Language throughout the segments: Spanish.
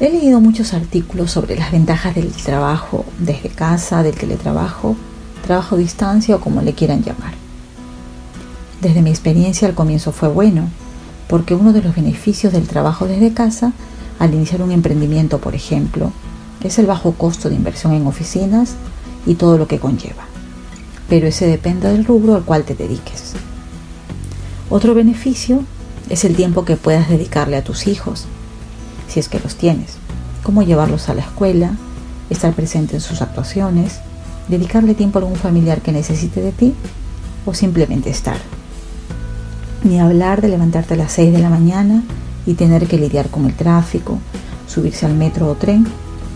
He leído muchos artículos sobre las ventajas del trabajo desde casa, del teletrabajo, trabajo a distancia o como le quieran llamar. Desde mi experiencia al comienzo fue bueno, porque uno de los beneficios del trabajo desde casa, al iniciar un emprendimiento, por ejemplo, es el bajo costo de inversión en oficinas y todo lo que conlleva. Pero ese depende del rubro al cual te dediques. Otro beneficio es el tiempo que puedas dedicarle a tus hijos, si es que los tienes, cómo llevarlos a la escuela, estar presente en sus actuaciones, dedicarle tiempo a algún familiar que necesite de ti o simplemente estar. Ni hablar de levantarte a las 6 de la mañana y tener que lidiar con el tráfico, subirse al metro o tren,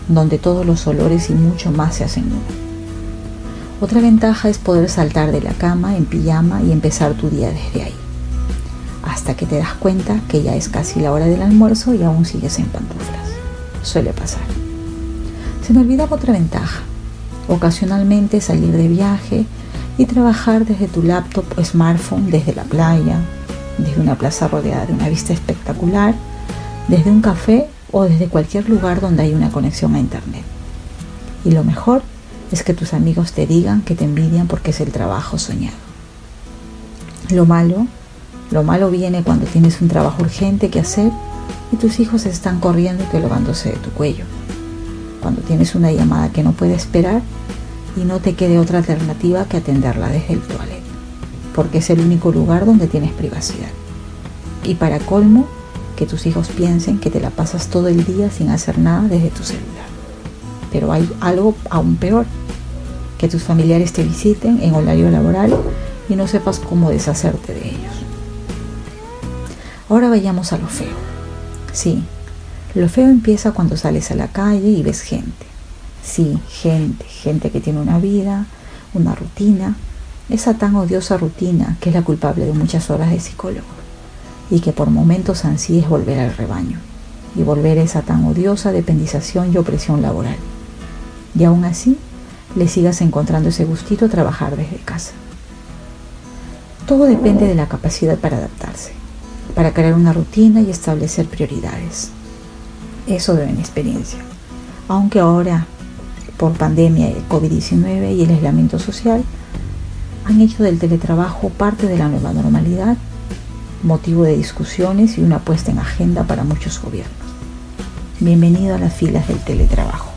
donde todos los olores y mucho más se hacen uno. Otra ventaja es poder saltar de la cama en pijama y empezar tu día desde ahí hasta que te das cuenta que ya es casi la hora del almuerzo y aún sigues en pantuflas. Suele pasar. Se me olvidaba otra ventaja. Ocasionalmente salir de viaje y trabajar desde tu laptop o smartphone desde la playa, desde una plaza rodeada de una vista espectacular, desde un café o desde cualquier lugar donde hay una conexión a internet. Y lo mejor es que tus amigos te digan que te envidian porque es el trabajo soñado. Lo malo lo malo viene cuando tienes un trabajo urgente que hacer y tus hijos están corriendo y colgándose de tu cuello. Cuando tienes una llamada que no puede esperar y no te quede otra alternativa que atenderla desde el toilet, porque es el único lugar donde tienes privacidad. Y para colmo, que tus hijos piensen que te la pasas todo el día sin hacer nada desde tu celular. Pero hay algo aún peor, que tus familiares te visiten en horario laboral y no sepas cómo deshacerte de ellos. Ahora vayamos a lo feo. Sí, lo feo empieza cuando sales a la calle y ves gente. Sí, gente, gente que tiene una vida, una rutina, esa tan odiosa rutina que es la culpable de muchas horas de psicólogo y que por momentos ansíes volver al rebaño y volver a esa tan odiosa dependización y opresión laboral. Y aún así, le sigas encontrando ese gustito a trabajar desde casa. Todo depende de la capacidad para adaptarse para crear una rutina y establecer prioridades. Eso de mi experiencia. Aunque ahora, por pandemia de COVID-19 y el aislamiento social, han hecho del teletrabajo parte de la nueva normalidad, motivo de discusiones y una puesta en agenda para muchos gobiernos. Bienvenido a las filas del teletrabajo.